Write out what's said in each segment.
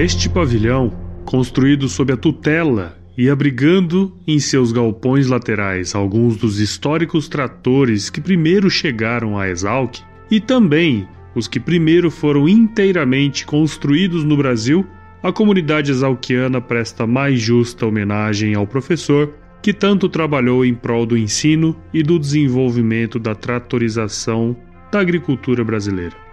este pavilhão, construído sob a tutela e abrigando em seus galpões laterais alguns dos históricos tratores que primeiro chegaram a Exalc e também os que primeiro foram inteiramente construídos no Brasil, a comunidade exalquiana presta mais justa homenagem ao professor que tanto trabalhou em prol do ensino e do desenvolvimento da tratorização da agricultura brasileira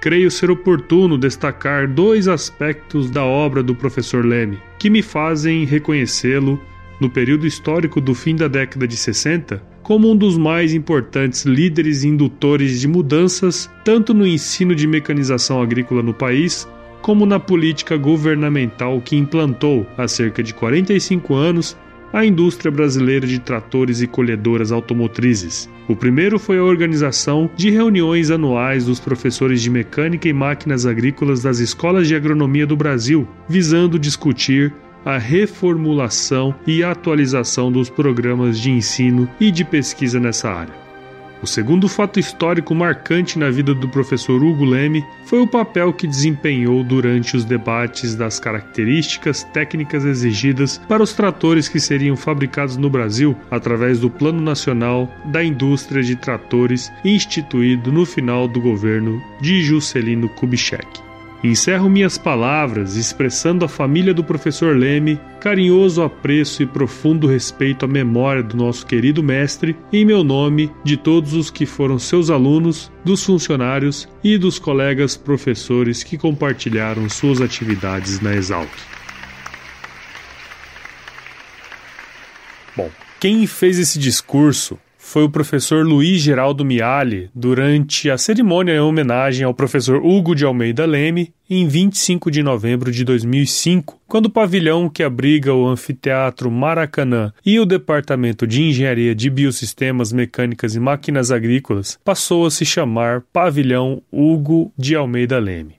creio ser oportuno destacar dois aspectos da obra do professor Leme que me fazem reconhecê-lo, no período histórico do fim da década de 60, como um dos mais importantes líderes e indutores de mudanças tanto no ensino de mecanização agrícola no país, como na política governamental que implantou há cerca de 45 anos a indústria brasileira de tratores e colhedoras automotrizes. O primeiro foi a organização de reuniões anuais dos professores de mecânica e máquinas agrícolas das escolas de agronomia do Brasil, visando discutir a reformulação e atualização dos programas de ensino e de pesquisa nessa área. O segundo fato histórico marcante na vida do professor Hugo Leme foi o papel que desempenhou durante os debates das características técnicas exigidas para os tratores que seriam fabricados no Brasil através do Plano Nacional da Indústria de Tratores instituído no final do governo de Juscelino Kubitschek. Encerro minhas palavras expressando à família do professor Leme carinhoso apreço e profundo respeito à memória do nosso querido mestre, em meu nome, de todos os que foram seus alunos, dos funcionários e dos colegas professores que compartilharam suas atividades na Exalc. Bom, quem fez esse discurso foi o professor Luiz Geraldo Miali durante a cerimônia em homenagem ao professor Hugo de Almeida Leme em 25 de novembro de 2005, quando o pavilhão que abriga o anfiteatro Maracanã e o departamento de engenharia de biosistemas mecânicas e máquinas agrícolas passou a se chamar Pavilhão Hugo de Almeida Leme.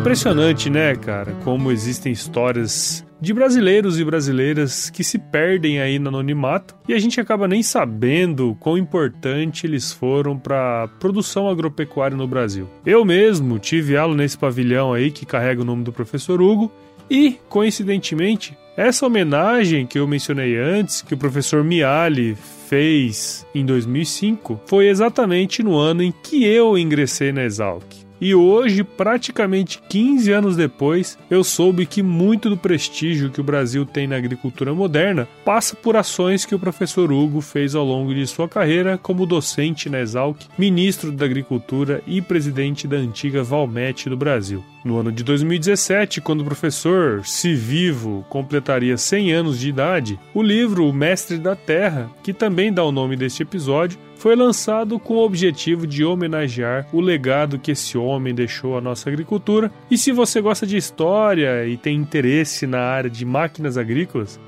Impressionante, né, cara? Como existem histórias de brasileiros e brasileiras que se perdem aí no anonimato e a gente acaba nem sabendo quão importante eles foram para a produção agropecuária no Brasil. Eu mesmo tive aula nesse pavilhão aí que carrega o nome do professor Hugo e, coincidentemente, essa homenagem que eu mencionei antes, que o professor Miali fez em 2005, foi exatamente no ano em que eu ingressei na Exalc. E hoje, praticamente 15 anos depois, eu soube que muito do prestígio que o Brasil tem na agricultura moderna passa por ações que o professor Hugo fez ao longo de sua carreira como docente na Exalc, ministro da Agricultura e presidente da antiga Valmet do Brasil. No ano de 2017, quando o professor, se vivo, completaria 100 anos de idade, o livro O Mestre da Terra, que também dá o nome deste episódio, foi lançado com o objetivo de homenagear o legado que esse homem deixou à nossa agricultura. E se você gosta de história e tem interesse na área de máquinas agrícolas,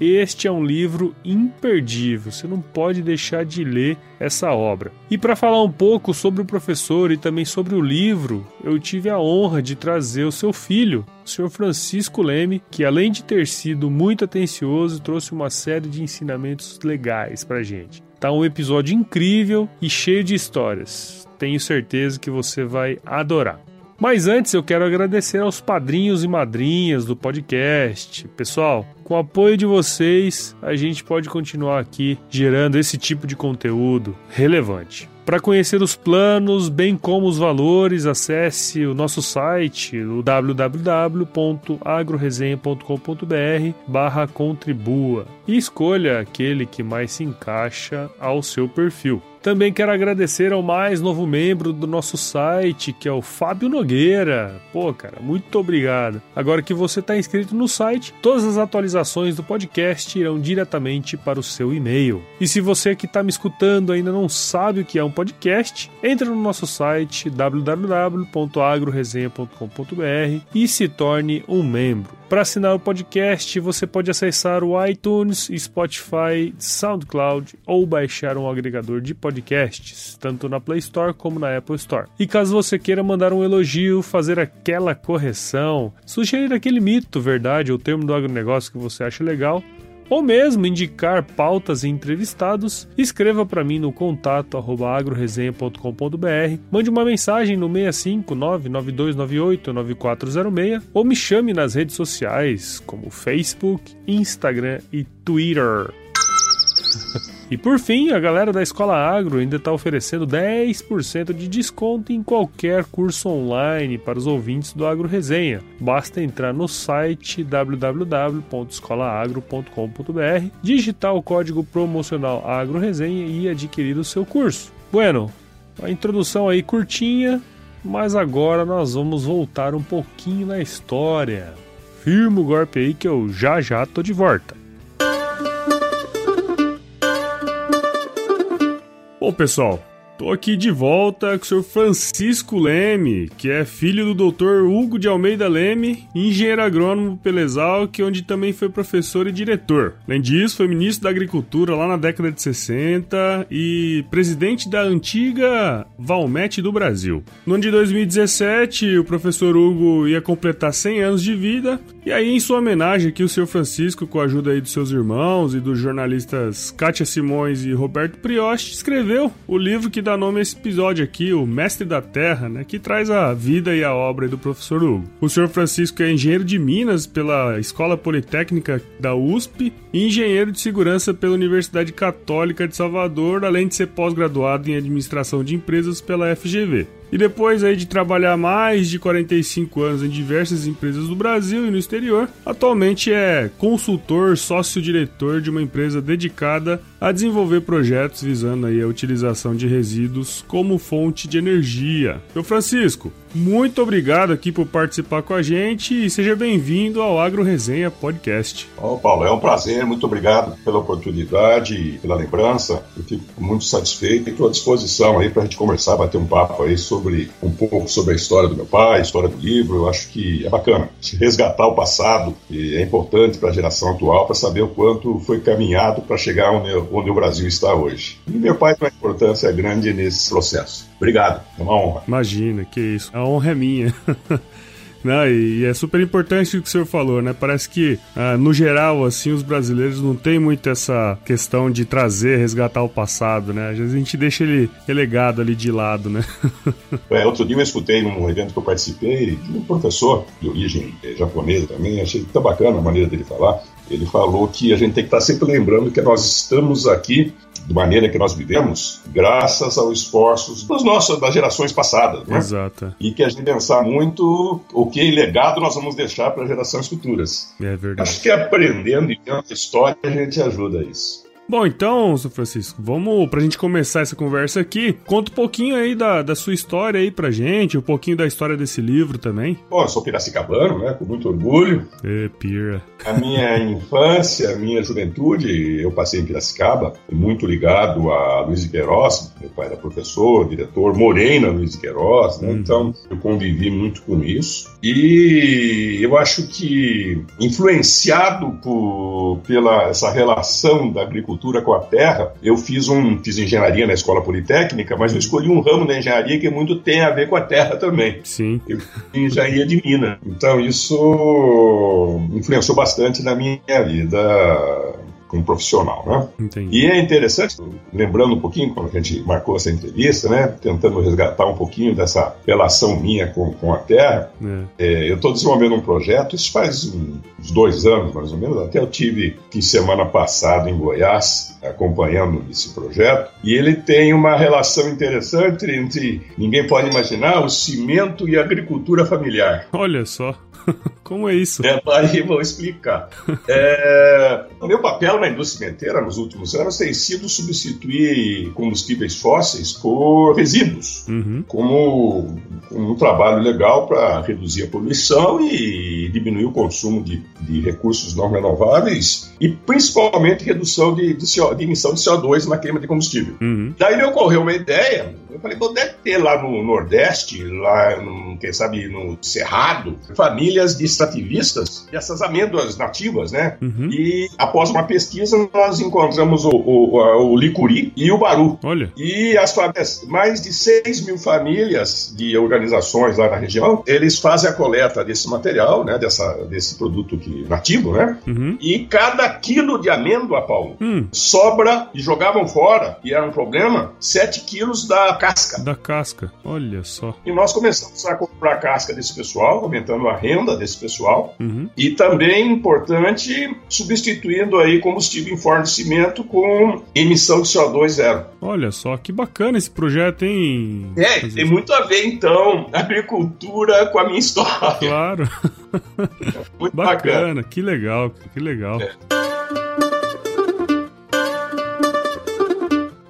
este é um livro imperdível, você não pode deixar de ler essa obra. E para falar um pouco sobre o professor e também sobre o livro, eu tive a honra de trazer o seu filho, o senhor Francisco Leme, que além de ter sido muito atencioso, trouxe uma série de ensinamentos legais para gente. Tá um episódio incrível e cheio de histórias. Tenho certeza que você vai adorar. Mas antes eu quero agradecer aos padrinhos e madrinhas do podcast. Pessoal, com o apoio de vocês, a gente pode continuar aqui gerando esse tipo de conteúdo relevante. Para conhecer os planos, bem como os valores, acesse o nosso site, o www.agroresenha.com.br barra contribua e escolha aquele que mais se encaixa ao seu perfil. Também quero agradecer ao mais novo membro do nosso site, que é o Fábio Nogueira. Pô, cara, muito obrigado. Agora que você está inscrito no site, todas as atualizações do podcast irão diretamente para o seu e-mail. E se você que está me escutando ainda não sabe o que é um podcast, entre no nosso site www.agroresenha.com.br e se torne um membro. Para assinar o podcast, você pode acessar o iTunes, Spotify, SoundCloud ou baixar um agregador de podcasts, tanto na Play Store como na Apple Store. E caso você queira mandar um elogio, fazer aquela correção, sugerir aquele mito, verdade ou termo do agronegócio que você acha legal, ou mesmo indicar pautas e entrevistados, escreva para mim no contato agroresenha.com.br, mande uma mensagem no 65992989406 ou me chame nas redes sociais como Facebook, Instagram e Twitter. E por fim, a galera da Escola Agro ainda está oferecendo 10% de desconto em qualquer curso online para os ouvintes do Agro Resenha. Basta entrar no site www.escolaagro.com.br, digitar o código promocional Agro Resenha e adquirir o seu curso. Bueno, a introdução aí curtinha, mas agora nós vamos voltar um pouquinho na história. Firma o golpe aí que eu já já tô de volta. Bom, pessoal, tô aqui de volta com o senhor Francisco Leme, que é filho do Dr. Hugo de Almeida Leme, engenheiro agrônomo pela Exalc, onde também foi professor e diretor. Além disso, foi ministro da Agricultura lá na década de 60 e presidente da antiga Valmet do Brasil. No ano de 2017, o professor Hugo ia completar 100 anos de vida e aí, em sua homenagem aqui, o senhor Francisco, com a ajuda aí dos seus irmãos e dos jornalistas Kátia Simões e Roberto Prioste, escreveu o livro que dá nome a esse episódio aqui, O Mestre da Terra, né, que traz a vida e a obra do professor Hugo. O senhor Francisco é engenheiro de Minas pela Escola Politécnica da USP e engenheiro de segurança pela Universidade Católica de Salvador, além de ser pós-graduado em administração de empresas pela FGV. E depois aí de trabalhar mais de 45 anos em diversas empresas do Brasil e no exterior, atualmente é consultor sócio-diretor de uma empresa dedicada a desenvolver projetos visando aí a utilização de resíduos como fonte de energia. Seu Francisco, muito obrigado aqui por participar com a gente e seja bem-vindo ao Agro Resenha Podcast. Ô Paulo, é um prazer, muito obrigado pela oportunidade e pela lembrança. Eu fico muito satisfeito e estou à disposição aí para a gente conversar, bater um papo aí sobre um pouco sobre a história do meu pai, a história do livro. Eu acho que é bacana resgatar o passado e é importante para a geração atual para saber o quanto foi caminhado para chegar onde, onde o Brasil está hoje. E meu pai tem uma importância grande nesse processo. Obrigado, é uma honra. Imagina, que isso. A honra é minha. Não, e é super importante o que o senhor falou, né? Parece que, ah, no geral, assim, os brasileiros não tem muito essa questão de trazer, resgatar o passado, né? Às vezes a gente deixa ele relegado ali de lado, né? é, outro dia eu escutei num evento que eu participei de um professor de origem eh, japonesa também, achei tão bacana a maneira dele falar. Ele falou que a gente tem que estar sempre lembrando que nós estamos aqui de maneira que nós vivemos, graças aos esforços das nossas das gerações passadas, né? Exato. E que a gente pensar muito o que legado nós vamos deixar para gerações futuras. É verdade. Acho que aprendendo e vendo a história a gente ajuda isso. Bom, então, São Francisco, vamos pra gente começar essa conversa aqui. Conta um pouquinho aí da, da sua história aí pra gente, um pouquinho da história desse livro também. Bom, eu sou piracicabano, né? Com muito orgulho. É, pira. A minha infância, a minha juventude, eu passei em Piracicaba, muito ligado a Luiz Queiroz, meu pai era professor, diretor, morei na Luiz Queiroz, né? Hum. Então, eu convivi muito com isso. E eu acho que, influenciado por, pela essa relação da agricultura agricultura com a terra, eu fiz um fiz engenharia na escola politécnica, mas eu escolhi um ramo da engenharia que muito tem a ver com a terra também. Sim. Eu fiz engenharia de mina. Então isso influenciou bastante na minha vida como profissional, né? Entendi. E é interessante, lembrando um pouquinho quando a gente marcou essa entrevista, né? Tentando resgatar um pouquinho dessa relação minha com, com a Terra. É. É, eu estou desenvolvendo um projeto, isso faz uns dois anos mais ou menos, até eu tive que semana passada em Goiás acompanhando esse projeto, e ele tem uma relação interessante entre, ninguém pode imaginar, o cimento e a agricultura familiar. Olha só. Como é isso? É, aí vou explicar. É, o meu papel na indústria cimenteira nos últimos anos tem sido substituir combustíveis fósseis por resíduos, uhum. como, um trabalho legal para reduzir a poluição e diminuir o consumo de, de, recursos não renováveis e principalmente redução de, de, de emissão de CO2 na queima de combustível. Uhum. Daí me ocorreu uma ideia, eu falei, pô, deve ter lá no Nordeste, lá, no, quem sabe, no Cerrado, famílias de extrativistas dessas amêndoas nativas, né? Uhum. E após uma pesquisa, nós encontramos o, o, o licuri e o baru. Olha. E as famílias, mais de 6 mil famílias de organizações lá na região, eles fazem a coleta desse material, né? Dessa, desse produto que, nativo, né? Uhum. E cada quilo de amêndoa, Paulo, hum. sobra e jogavam fora, e era um problema, 7 quilos da casca. Da casca, olha só. E nós começamos a comprar a casca desse pessoal, aumentando a renda desse pessoal, uhum. e também, importante, substituindo aí combustível em fornecimento com emissão de CO2 zero. Olha só, que bacana esse projeto, hein? É, tem muito a ver, então, agricultura com a minha história. Claro. muito bacana, bacana, que legal, que legal. É.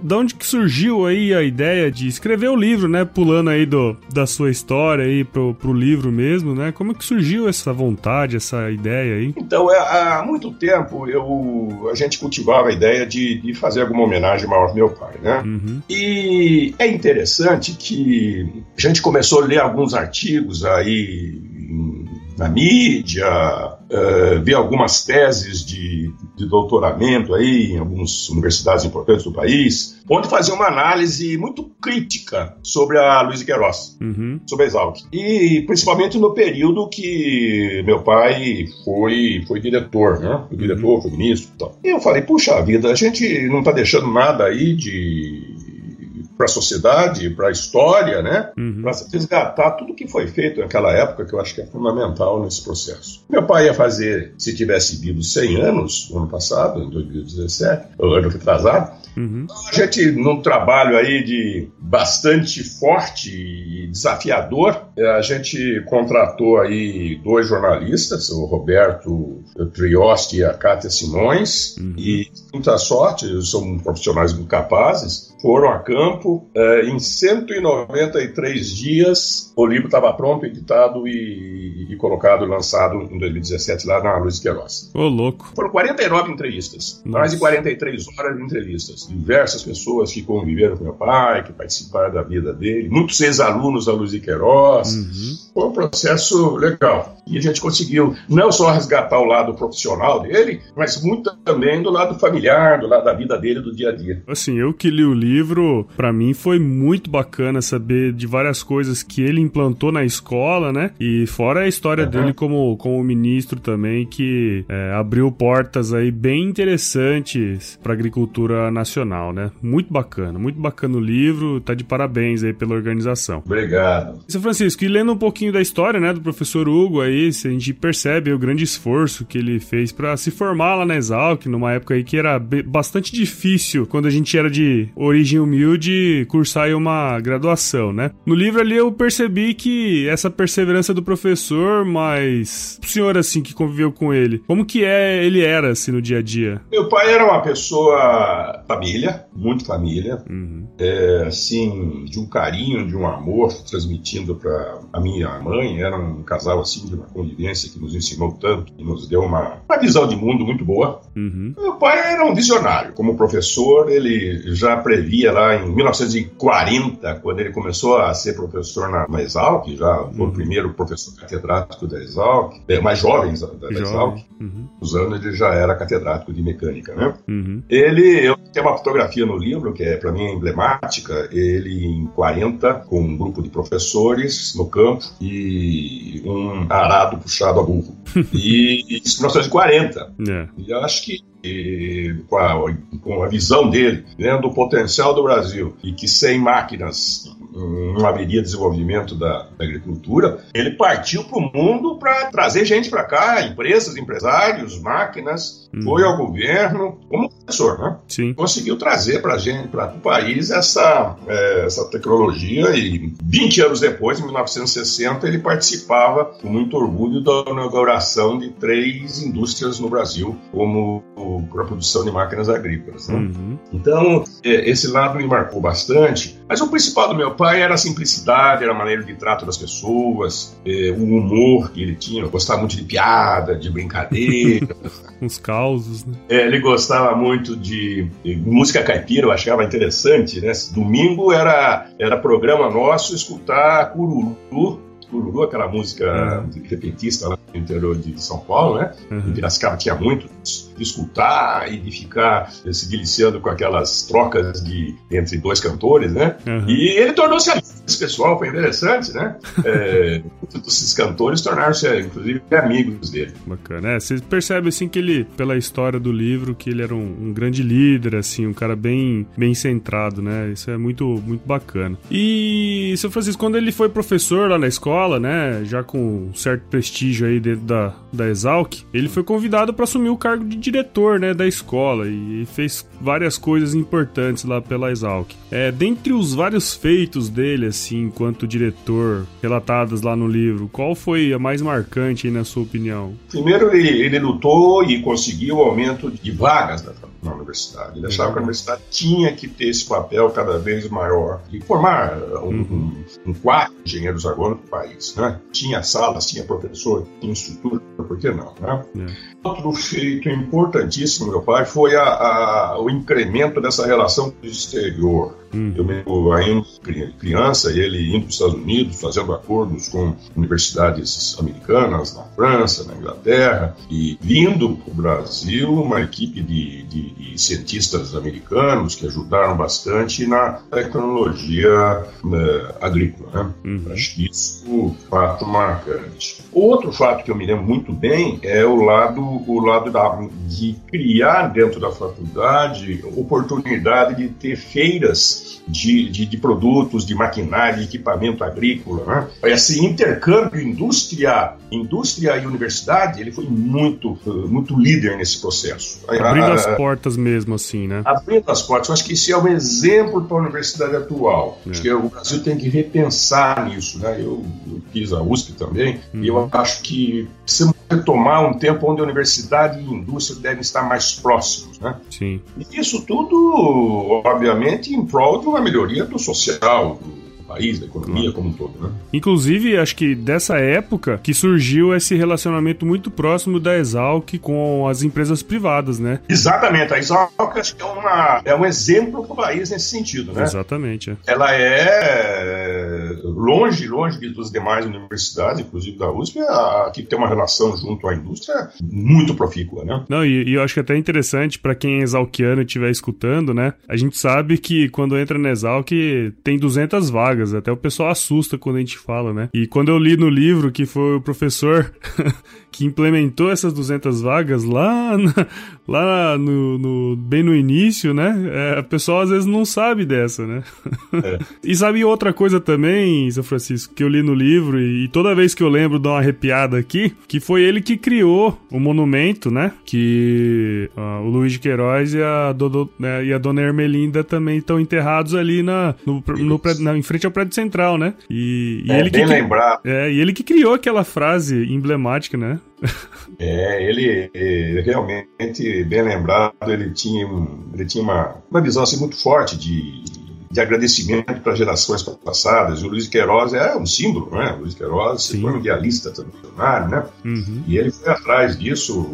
da onde que surgiu aí a ideia de escrever o livro, né? Pulando aí do, da sua história aí pro, pro livro mesmo, né? Como é que surgiu essa vontade, essa ideia aí? Então, é, há muito tempo eu, a gente cultivava a ideia de, de fazer alguma homenagem maior ao meu pai, né? Uhum. E é interessante que a gente começou a ler alguns artigos aí na mídia, uh, vi algumas teses de, de doutoramento aí em algumas universidades importantes do país, onde fazia uma análise muito crítica sobre a Luiz Queiroz, uhum. sobre a Exalc. E principalmente no período que meu pai foi, foi diretor, né? Foi diretor, foi ministro e tal. E eu falei, puxa vida, a gente não está deixando nada aí de para a sociedade, para a história, né? Uhum. Para resgatar tudo que foi feito naquela época, que eu acho que é fundamental nesse processo. Meu pai ia fazer, se tivesse vivo 100 anos, no ano passado, em 2017, o ano retrasado, uhum. a gente, num trabalho aí de bastante forte e desafiador, a gente contratou aí dois jornalistas, o Roberto Triosti e a Cátia Simões, uhum. e muita sorte, são profissionais muito capazes, foram a campo. É, em 193 dias, o livro estava pronto, editado e, e, colocado, lançado em 2017 lá na Luiz Queiroz. Ô, louco. Foram 49 entrevistas, Nossa. mais de 43 horas de entrevistas. Diversas pessoas que conviveram com meu pai, que participaram da vida dele, muitos ex-alunos da Luiz Queiroz. Uhum. Foi um processo legal. E a gente conseguiu não só resgatar o lado profissional dele, mas muito também do lado familiar, do lado da vida dele, do dia a dia. Assim, eu que li o livro, para mim foi muito bacana saber de várias coisas que ele implantou na escola, né? E fora a história uhum. dele como, como ministro também, que é, abriu portas aí bem interessantes para agricultura nacional, né? Muito bacana, muito bacana o livro, tá de parabéns aí pela organização. Obrigado. São Francisco, e lendo um pouquinho da história, né, do professor Hugo aí, a gente percebe o grande esforço que ele fez para se formar lá na Exalc, numa época aí que era bastante difícil, quando a gente era de origem humilde, cursar uma graduação, né? No livro ali eu percebi que essa perseverança do professor, mas o senhor assim que conviveu com ele, como que é ele era assim no dia a dia? Meu pai era uma pessoa família, muito família, uhum. é, assim de um carinho, de um amor transmitindo para a minha mãe. Era um casal assim de uma convivência que nos ensinou tanto, que nos deu uma, uma visão de mundo muito boa. Uhum. Meu pai era um visionário, como professor ele já previa lá em 1940, quando ele começou a ser professor na, na Exalc, já foi uhum. o primeiro professor catedrático da Exalc, é, mais jovens da, da Exalc, uhum. os anos ele já era catedrático de mecânica, né? Uhum. Ele, eu tenho uma fotografia no livro que é para mim emblemática, ele em 40 com um grupo de professores no campo e um arado puxado a burro. e isso em 1940. Yeah. E eu acho que com a, com a visão dele, vendo né, o potencial do Brasil e que sem máquinas não haveria desenvolvimento da, da agricultura, ele partiu para o mundo para trazer gente para cá, empresas, empresários, máquinas, uhum. foi ao governo, como professor, né? Sim. Conseguiu trazer para gente, para o país, essa, é, essa tecnologia e 20 anos depois, em 1960, ele participava com muito orgulho da inauguração de três indústrias no Brasil, como para a produção de máquinas agrícolas. Né? Uhum. Então, é, esse lado me marcou bastante, Mas o principal do meu pai era a simplicidade, era a maneira de trato das pessoas, eh, o humor que ele tinha. Eu gostava muito de piada, de brincadeira. Uns causos, né? É, ele gostava muito de, de, música caipira, eu achava interessante, né? Domingo era, era programa nosso escutar cururu Cururu, aquela música uhum. repentista lá no interior de São Paulo, né? Uhum. Em Piracicaba tinha muito de escutar e de ficar se deliciando com aquelas trocas de entre dois cantores, né? Uhum. E ele tornou-se esse pessoal, foi interessante, né? É, esses cantores tornaram-se, inclusive, amigos dele. Bacana. É, você percebe, assim, que ele, pela história do livro, que ele era um, um, grande líder, assim, um cara bem, bem centrado, né? Isso é muito, muito bacana. E, seu Francisco, quando ele foi professor lá na escola, né? Já com um certo prestígio aí dentro da, da Exalc, ele foi convidado para assumir o cargo de diretor, né, da escola e fez várias coisas importantes lá pela Exalc. É, dentre os vários feitos dele, assim, enquanto diretor, relatados lá no livro, qual foi a mais marcante, aí, na sua opinião? Primeiro, ele, ele lutou e conseguiu o aumento de vagas na, na universidade. Ele achava uhum. que a universidade tinha que ter esse papel cada vez maior de formar um, uhum. um, quadro de engenheiros agrônomos no país. Né? Tinha salas, tinha professor, tinha estrutura, por que não? Né? É. Outro feito importantíssimo, meu pai, foi a, a, o incremento dessa relação com o exterior. Uhum. Eu me ainda criança, ele indo para os Estados Unidos, fazendo acordos com universidades americanas, na França, na Inglaterra, e vindo para o Brasil uma equipe de, de, de, cientistas americanos que ajudaram bastante na tecnologia né, agrícola. Né? Uhum. Acho que isso é um fato marcante. Outro fato que eu me lembro muito bem é o lado, o lado da, de criar dentro da faculdade oportunidade de ter feiras de, de, de, produtos, de maquinário, de equipamento agrícola. Né? Esse intercâmbio indústria, indústria e universidade, ele foi muito, muito líder nesse processo. Abrindo a, as portas mesmo, assim, né? Abrindo as portas. Eu acho que isso é um exemplo para a universidade atual. É. Acho que o Brasil tem que repensar nisso. Né? Eu, eu fiz a USP também, uhum. e eu uhum. acho que precisamos retomar um tempo onde a universidade e a indústria devem estar mais próximos. Né? Sim. E isso tudo, obviamente, em prol de uma melhoria do social, do país, da economia como um todo, né? Inclusive, acho que dessa época que surgiu esse relacionamento muito próximo da Exalc com as empresas privadas, né? Exatamente. A Exalc acho que é, uma, é um exemplo para o país nesse sentido, né? Exatamente. É. Ela é longe, longe das demais universidades, inclusive da USP, a, tem uma relação junto à indústria muito profícua, né? Não, e, e eu acho que é até interessante para quem é exalquiano e estiver escutando, né? A gente sabe que quando entra na Exalc tem 200 vagas vagas. Até o pessoal assusta quando a gente fala, né? E quando eu li no livro que foi o professor que implementou essas 200 vagas lá, na, lá no, no, bem no início, né? É, a pessoa às vezes não sabe dessa, né? É. e sabe outra coisa também, São Francisco, que eu li no livro e, e toda vez que eu lembro dá uma arrepiada aqui, que foi ele que criou o monumento, né? Que uh, o Luiz de Queiroz e a, Dodo, né, e a Dona Ermelinda também estão enterrados ali na, no, no, na, em frente ao prédio central, né? E, e é, ele bem que, lembrado. É, e ele que criou aquela frase emblemática, né? É, ele, ele, realmente, bem lembrado, ele tinha, ele tinha uma, uma visão assim, muito forte de, de agradecimento para gerações passadas. O Luiz Queiroz é um símbolo, né? O Luiz Queiroz Sim. foi um idealista tradicionário, né? Uhum. E ele foi atrás disso,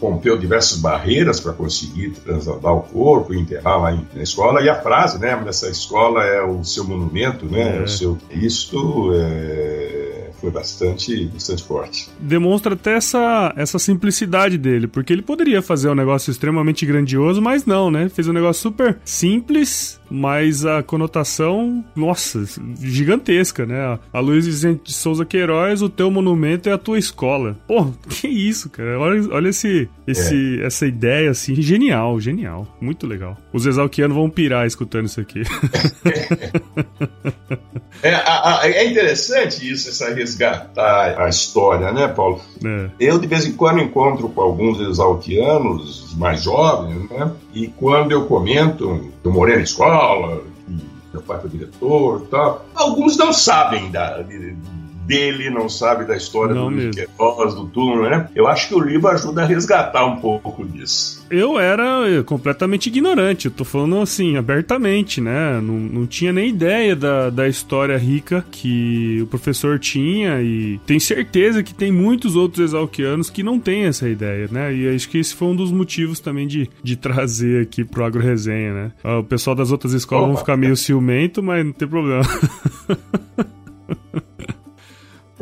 rompeu diversas barreiras para conseguir transladar o corpo e enterrar lá na escola. E a frase, né? Dessa escola é o seu monumento, né? É. O seu Cristo. É foi bastante, bastante forte. Demonstra até essa, essa simplicidade dele, porque ele poderia fazer um negócio extremamente grandioso, mas não, né? Fez um negócio super simples, mas a conotação, nossa, gigantesca, né? A Luiz Vicente de Souza Queiroz, o teu monumento é a tua escola. Pô, que isso, cara? Olha, olha esse, esse, é. essa ideia, assim, genial, genial. Muito legal. Os exalquianos vão pirar escutando isso aqui. é, a, a, é interessante isso, essa resgatar a história, né, Paulo? É. Eu, de vez em quando, encontro com alguns exalquianos mais jovens, né? E quando eu comento, eu morei na escola, meu pai foi diretor e tal, alguns não sabem da, de, dele, não sabe da história não do Luiz Queiroz, do túmulo, né? Eu acho que o livro ajuda a resgatar um pouco disso. Eu era eh, completamente ignorante, eu tô falando assim, abertamente, né? Não, não tinha nem ideia da, da história rica que o professor tinha e tenho certeza que tem muitos outros exalquianos que não têm essa ideia, né? E acho que esse foi um dos motivos também de, de trazer aqui pro Agro Resenha, né? Ah, o pessoal das outras escolas Opa. vão ficar meio ciumento, mas não tem problema.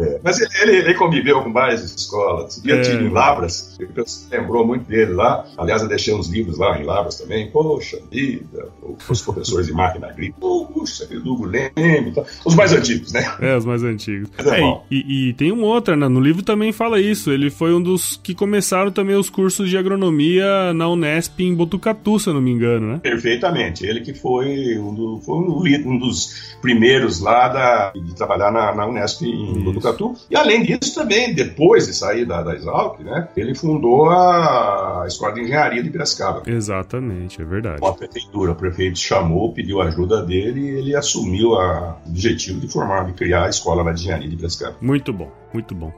É, mas ele, ele, ele, conviveu com várias escolas. O dia é. em Lavras, você lembrou muito dele lá. Aliás, eu deixei uns livros lá em Lavras também. Poxa vida, os professores de máquina agrícola. Puxa, Hugo Leme. Os mais antigos, né? É, os mais antigos. É, é e, e, tem um outro, né? No livro também fala isso. Ele foi um dos que começaram também os cursos de agronomia na Unesp em Botucatu, se eu não me engano, né? Perfeitamente. Ele que foi um, do, foi um, um dos primeiros lá da, de trabalhar na, na Unesp em isso. Botucatu. E além disso, também, depois de sair da, da Exalc, né, ele fundou a Escola de Engenharia de Piracicaba. Exatamente, é verdade. A prefeitura, o prefeito chamou, pediu ajuda dele e ele assumiu o objetivo de formar, de criar a Escola de Engenharia de Piracicaba. Muito bom, muito bom.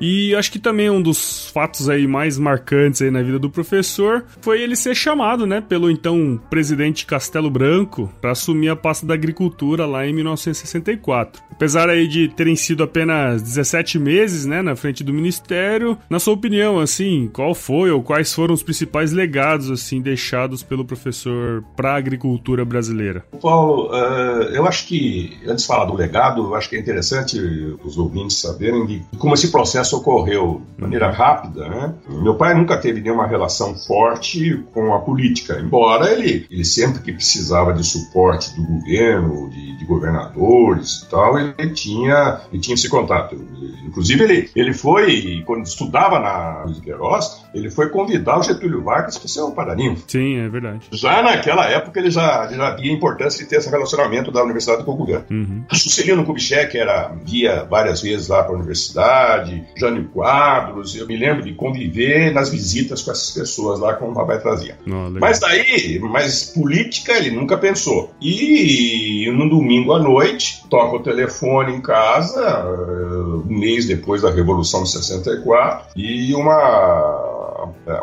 E acho que também um dos fatos aí mais marcantes aí na vida do professor foi ele ser chamado, né, pelo então presidente Castelo Branco para assumir a pasta da agricultura lá em 1964. Apesar aí de terem sido apenas 17 meses, né, na frente do ministério, na sua opinião, assim, qual foi ou quais foram os principais legados assim deixados pelo professor para a agricultura brasileira? Paulo, uh, eu acho que antes de falar do legado, eu acho que é interessante os ouvintes saberem de como esse processo processo ocorreu de maneira rápida, né? Meu pai nunca teve nenhuma relação forte com a política, embora ele, ele sempre que precisava de suporte do governo, de, de governadores e tal, ele tinha, ele tinha esse contato. Inclusive, ele, ele foi, quando estudava na Luiz Queiroz, ele foi convidar o Getúlio Vargas para ser o paraninfo. Sim, é verdade. Já naquela época, ele já, ele já via a importância de ter esse relacionamento da universidade com o governo. Uhum. O Juscelino Kubitschek era, via várias vezes lá para a universidade, Jânio Quadros, eu me lembro de conviver nas visitas com essas pessoas lá, como o papai trazia. Oh, mas daí, mas política ele nunca pensou. E no domingo à noite, toca o telefone em casa, um mês depois da Revolução de 64, e uma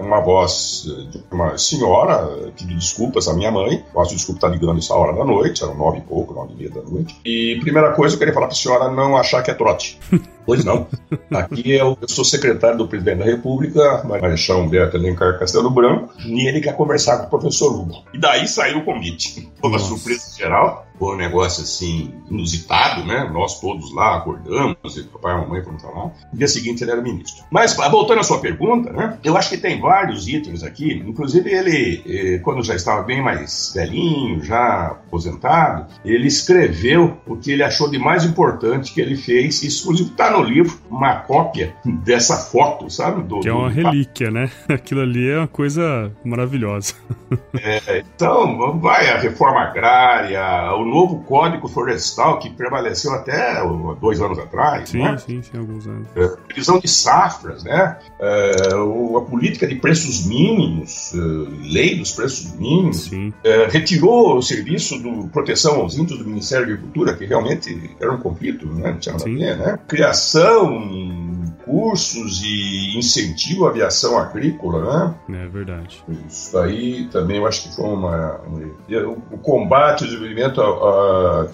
uma voz de uma senhora pediu desculpas à minha mãe. Posso desculpa estar ligando essa hora da noite, eram nove e pouco, nove e meia da noite. E primeira coisa, eu queria falar para a senhora não achar que é trote. Pois não. Aqui eu, eu, sou secretário do presidente da República, Marechal Humberto Alencar Castelo Branco, e ele quer conversar com o professor Hugo. E daí saiu o convite. Foi uma surpresa geral, foi um negócio assim, inusitado, né? Nós todos lá acordamos, e papai e mamãe foram falar. No dia seguinte ele era ministro. Mas, voltando à sua pergunta, né? Eu acho que tem vários itens aqui, inclusive ele, eh, quando já estava bem mais velhinho, já aposentado, ele escreveu o que ele achou de mais importante que ele fez, isso inclusive está no livro uma cópia dessa foto, sabe? Do, que é uma do... relíquia, né? Aquilo ali é uma coisa maravilhosa. É, então, vai a reforma agrária, o novo Código Florestal, que prevaleceu até dois anos atrás. Sim, né? sim, sim, alguns anos. É, previsão de safras, né? É, a política de preços mínimos, é, lei dos preços mínimos, é, retirou o serviço de proteção aos índios do Ministério da Agricultura, que realmente era um conflito, né? Não tinha nada a ver, né? Criação aviação, cursos e incentivo à aviação agrícola, né? É verdade. Isso aí também eu acho que foi uma. o combate, o desenvolvimento a,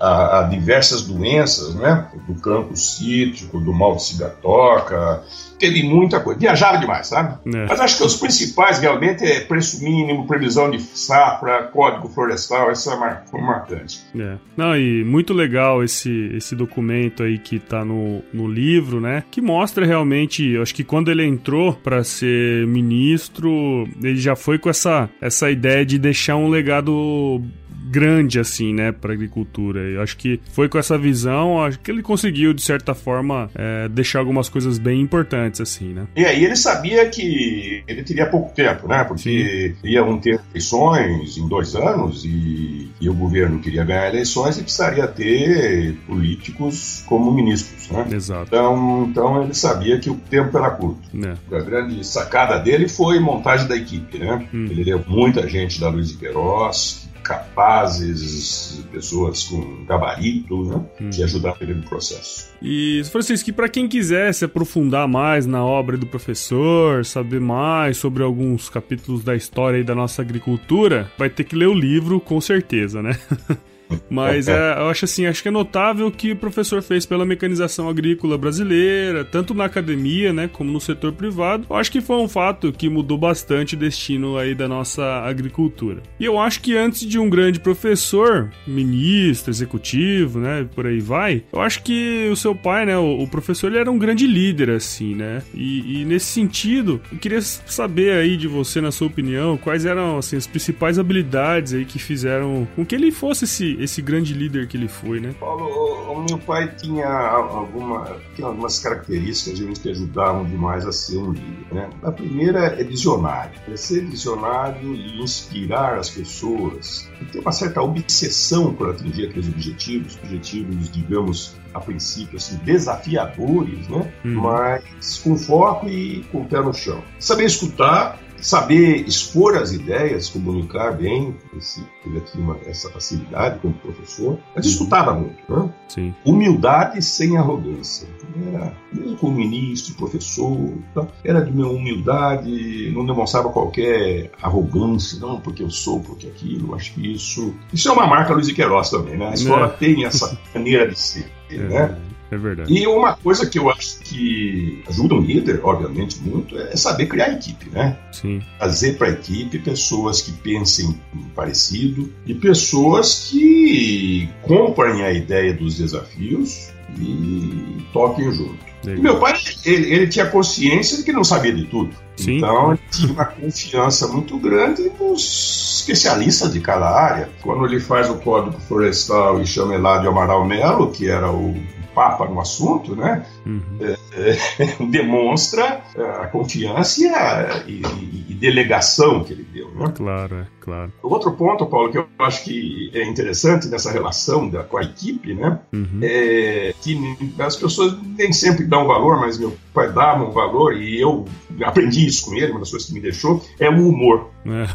a, a, diversas doenças, né? Do campo cítrico, do mal de cigatoca, teve muita coisa. Viajava demais, sabe? É. Mas acho que os principais realmente é preço mínimo, previsão de safra, código florestal, essa é foi marcante. É. Não, e muito legal esse, esse documento aí que tá no, no livro, né? Que mostra realmente, acho que quando ele entrou para ser ministro, ele já foi com essa, essa ideia de deixar um legado grande, assim, né, para agricultura. Eu acho que foi com essa visão, acho que ele conseguiu, de certa forma, é, deixar algumas coisas bem importantes, assim, né. E aí ele sabia que ele teria pouco tempo, né, porque Sim. iam ter eleições em dois anos e, e, o governo queria ganhar eleições e precisaria ter políticos como ministros, né. Exato. Então, então ele sabia que o tempo era curto. É. A grande sacada dele foi montagem da equipe, né. Hum. Ele deu muita gente da Luiz Queiroz, capazes, pessoas com gabarito, né, hum. que ajudaram ele no processo. E, Francisco, para quem quiser se aprofundar mais na obra do professor, saber mais sobre alguns capítulos da história da nossa agricultura, vai ter que ler o livro, com certeza, né? Mas é, eu acho assim, acho que é notável o que o professor fez pela mecanização agrícola brasileira, tanto na academia, né, como no setor privado. Eu acho que foi um fato que mudou bastante o destino aí da nossa agricultura. E eu acho que antes de um grande professor, ministro, executivo, né, por aí vai, eu acho que o seu pai, né, o, o professor, ele era um grande líder, assim, né? E, e, nesse sentido, eu queria saber aí de você, na sua opinião, quais eram, assim, as principais habilidades aí que fizeram com que ele fosse esse esse, grande líder que ele foi, né? Paulo, o, o meu pai tinha, alguma, tinha algumas características que ajudavam demais a ser um líder. Né? A primeira é visionário. É ser visionário e inspirar as pessoas. E ter uma certa obsessão por atingir aqueles objetivos, objetivos, digamos, a princípio, assim, desafiadores, né? Hum. Mas com foco e com o pé no chão. Saber escutar saber expor as ideias, comunicar bem, esse, ele tinha uma, essa facilidade como professor, mas escutava muito. Né? Sim. Humildade sem arrogância. Era, mesmo como ministro, professor, tá? era de uma humildade, não demonstrava qualquer arrogância, não, porque eu sou, porque aquilo. Acho que isso. Isso é uma marca Luiz Queiroz também, né? A escola é. tem essa maneira de ser, é. né? É verdade. E uma coisa que eu acho que ajuda um líder, obviamente, muito, é saber criar equipe, né? Sim. Trazer para a equipe pessoas que pensem parecido e pessoas que comprem a ideia dos desafios e toquem junto. Meu pai, ele, ele, tinha consciência de que não sabia de tudo. Sim. Então, ele tinha uma confiança muito grande nos especialistas de cada área. Quando ele faz o código florestal e chama Eladio Amaral Melo, que era o papa no assunto, né? Uhum. É, demonstra a confiança e, a, e, e, delegação que ele deu. Né? Claro, é, claro. Outro ponto, Paulo, que eu acho que é interessante nessa relação da, com a equipe, né? Uhum. É que as pessoas nem sempre dão valor, mas meu pai dava um valor e eu aprendi isso com ele, uma das coisas que me deixou, é o humor. É.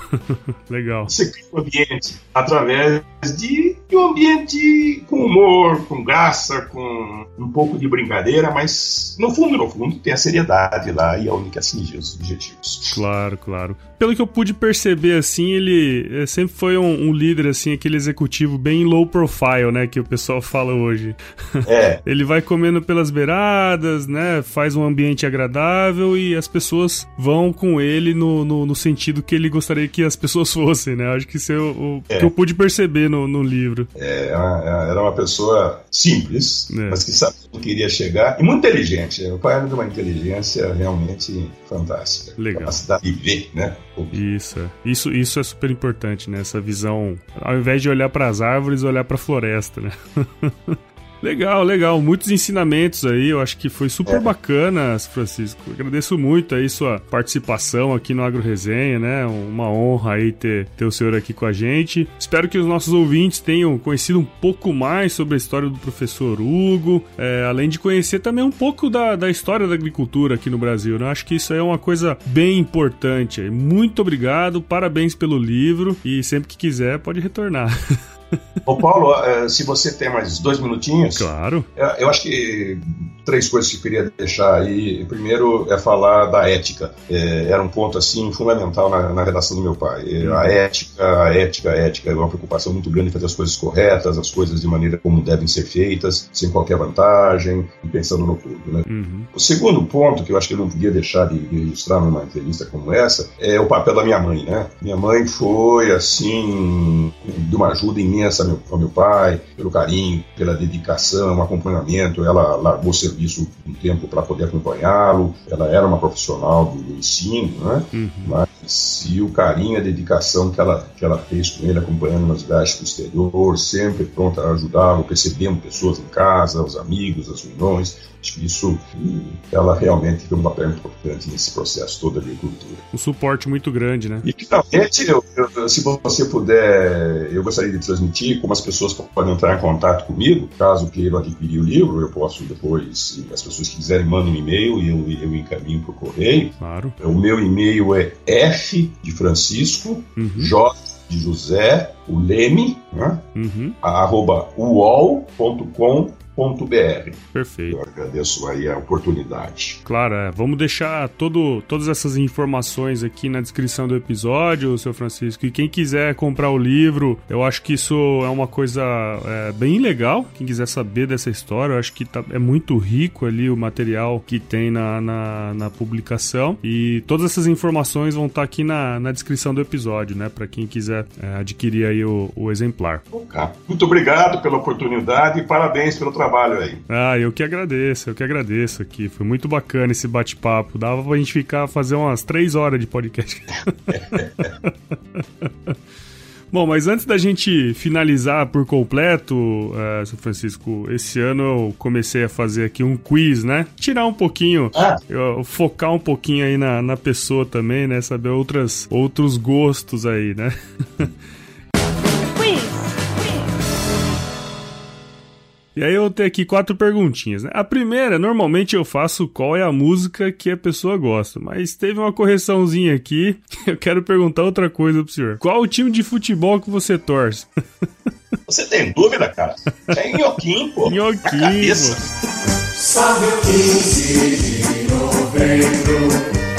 Legal. Você cria um ambiente através de, de um ambiente com humor, com graça, com um pouco de brincadeira, mas no fundo, no fundo, tem a seriedade lá e a única atingir os objetivos. Claro, claro. Pelo que eu pude perceber, assim, ele eh, sempre foi um, um líder, assim, aquele executivo bem low profile, né, que o pessoal fala hoje. É. ele vai comendo pelas beiradas, né, faz um ambiente agradável e as pessoas vão com ele no, no, no sentido que ele gostaria que as pessoas fossem, né? Acho que isso é o, o é. que eu pude perceber no, no livro. É, era uma pessoa simples, é. mas que sabia onde queria chegar e muito inteligente. O pai era de uma inteligência realmente fantástica. Legal. Capacidade de ver, né? Isso, é. isso, isso é super importante, né? Essa visão, ao invés de olhar para as árvores, olhar para a floresta, né? Legal, legal. Muitos ensinamentos aí. Eu acho que foi super é. bacana, Francisco. agradeço muito aí sua participação aqui no Agro Resenha, né? Uma honra aí ter, ter o senhor aqui com a gente. Espero que os nossos ouvintes tenham conhecido um pouco mais sobre a história do professor Hugo, é, além de conhecer também um pouco da, da história da agricultura aqui no Brasil. Né? Acho que isso é uma coisa bem importante. Muito obrigado, parabéns pelo livro e sempre que quiser pode retornar. Ô Paulo, eh, se você tem mais dois minutinhos. Claro. Eu acho que três coisas que eu queria deixar aí. Primeiro é falar da ética. É, era um ponto assim fundamental na, na redação do meu pai. Uhum. A ética, a ética, a ética é uma preocupação muito grande fazer as coisas corretas, as coisas de maneira como devem ser feitas, sem qualquer vantagem e pensando no todo. Né? Uhum. O segundo ponto que eu acho que eu não podia deixar de registrar numa entrevista como essa é o papel da minha mãe, né? Minha mãe foi assim de uma ajuda imensa ao meu, ao meu pai, pelo carinho, pela dedicação, acompanhamento. Ela largou serviço serviço um tempo para poder acompanhá-lo. Ela era uma profissional do, do ensino, né? Uhum. Mas e o carinho, a dedicação que ela, que ela fez com ele, acompanhando nas viagens para o exterior, sempre pronta a ajudá-lo, percebendo pessoas em casa, os amigos, as reuniões. Acho que isso ela realmente tem um papel importante nesse processo todo da agricultura. Um suporte muito grande, né? E finalmente, eu, eu, se você puder, eu gostaria de transmitir como as pessoas podem entrar em contato comigo, caso queiram adquirir o livro, eu posso depois, as pessoas quiserem, mandem um e-mail e eu, eu encaminho por correio. Claro. O meu e-mail é F de Francisco, uhum. J de José, o Leme, né? Uhum. arroba uol.com Perfeito. Eu agradeço aí a oportunidade. Claro, é. vamos deixar todo, todas essas informações aqui na descrição do episódio, seu Francisco. E quem quiser comprar o livro, eu acho que isso é uma coisa é, bem legal. Quem quiser saber dessa história, eu acho que tá, é muito rico ali o material que tem na, na, na publicação. E todas essas informações vão estar tá aqui na, na descrição do episódio, né? Para quem quiser é, adquirir aí o, o exemplar. Muito obrigado pela oportunidade e parabéns pelo trabalho trabalho aí. Ah, eu que agradeço, eu que agradeço aqui. Foi muito bacana esse bate-papo. Dava pra gente ficar, fazer umas três horas de podcast. Bom, mas antes da gente finalizar por completo, uh, São Francisco, esse ano eu comecei a fazer aqui um quiz, né? Tirar um pouquinho, ah. eu, focar um pouquinho aí na, na pessoa também, né? Saber outras, outros gostos aí, né? E aí eu tenho aqui quatro perguntinhas, né? A primeira, normalmente eu faço qual é a música que a pessoa gosta, mas teve uma correçãozinha aqui. Eu quero perguntar outra coisa pro senhor. Qual o time de futebol que você torce? Você tem dúvida, cara? É Nhoquim, pô. Nhoquim. Sabe o 15 de novembro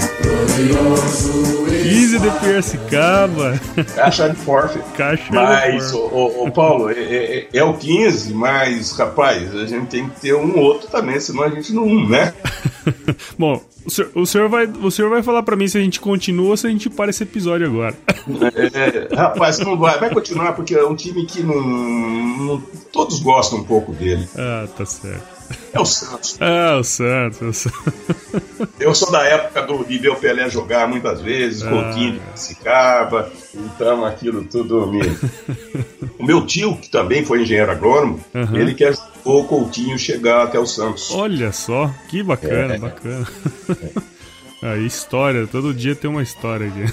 15 de Piracicaba. Caixa de forfe. Caixa mas, de Mas, Paulo, é, é, é, o 15, mas, rapaz, a gente tem que ter um outro também, senão a gente não, né? Bom, o senhor, o senhor, vai, o senhor vai falar pra mim se a gente continua ou se a gente para esse episódio agora. É, rapaz, não vai, vai continuar porque é um time que não, não, Todos gostam um pouco dele. Ah, tá certo. É o Santos. É o Santos. É o Santos. Eu sou da época do, de ver o Pelé jogar muitas vezes, ah, Coutinho de Pissicaba, então aquilo tudo me... O meu tio, que também foi engenheiro agrônomo, uhum. ele quer o Coutinho chegar até o Santos. Olha só, que bacana, é. bacana. É. A história, todo dia tem uma história aqui.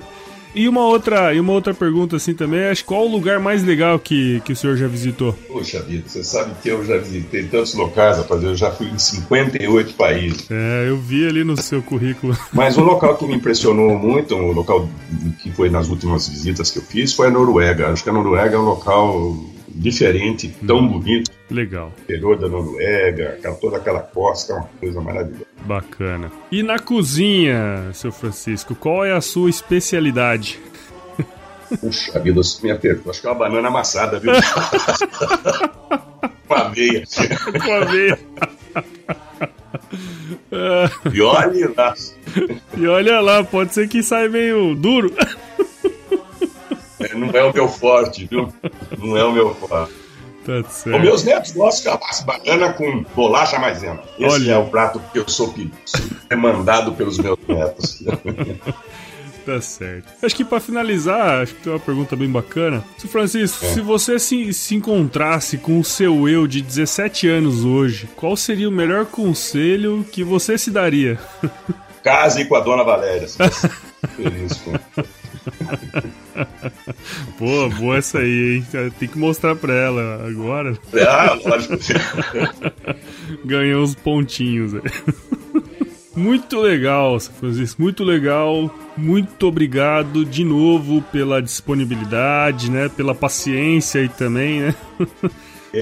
E uma outra, e uma outra pergunta assim também, acho qual o lugar mais legal que, que o senhor já visitou? Poxa vida, você sabe que eu já visitei tantos locais, rapaz, eu já fui em 58 países. É, eu vi ali no seu currículo. Mas um local que me impressionou muito, um local que foi nas últimas visitas que eu fiz, foi a Noruega. Acho que a Noruega é um local diferente, tão hum, bonito. Legal. O interior da Noruega, toda aquela costa, é uma coisa maravilhosa. Bacana. E na cozinha, seu Francisco, qual é a sua especialidade? Puxa vida, você me apertou. Acho que é uma banana amassada, viu? Com aveia. Com aveia. e olha lá. E olha lá, pode ser que saia meio duro. É, não é o meu forte, viu? Não é o meu forte. Tá certo. Os meus netos gostam de banana com bolacha maisena. Esse Olha. é o prato que eu sou demandado pelos meus netos. Tá certo. Acho que para finalizar, acho que tem uma pergunta bem bacana. Se Francisco, é. se você se, se encontrasse com o seu eu de 17 anos hoje, qual seria o melhor conselho que você se daria? Case com a dona Valéria. Feliz com. Pô, boa essa aí, hein? Tem que mostrar pra ela agora. Ah, lógico. Ganhou uns pontinhos aí. Muito legal, Francisco, muito legal. Muito obrigado de novo pela disponibilidade, né? Pela paciência aí também, né?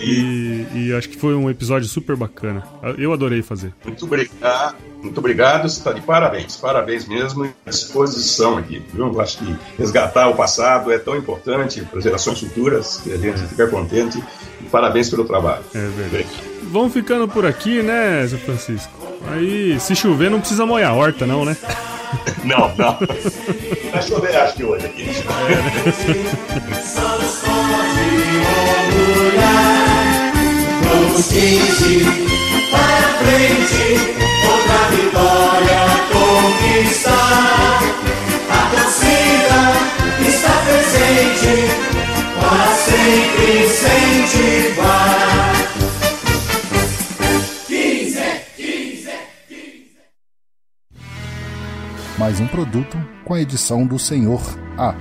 E, e, acho que foi um episódio super bacana. Eu adorei fazer. Muito obrigado, muito obrigado. Você está de parabéns, parabéns mesmo. À disposição aqui, viu? Acho que resgatar o passado é tão importante para gerações futuras que a gente fica contente. E parabéns pelo trabalho. É verdade. Vamos ficando por aqui, né, Zé Francisco? Aí, se chover, não precisa molhar a horta, não, né? Não, não. Vai chover, acho que hoje aqui. É. Vamos 15 para frente, outra vitória conquistar. A torcida está presente, para sempre incentivar. 15, 15, 15. Mais um produto com a edição do Senhor A.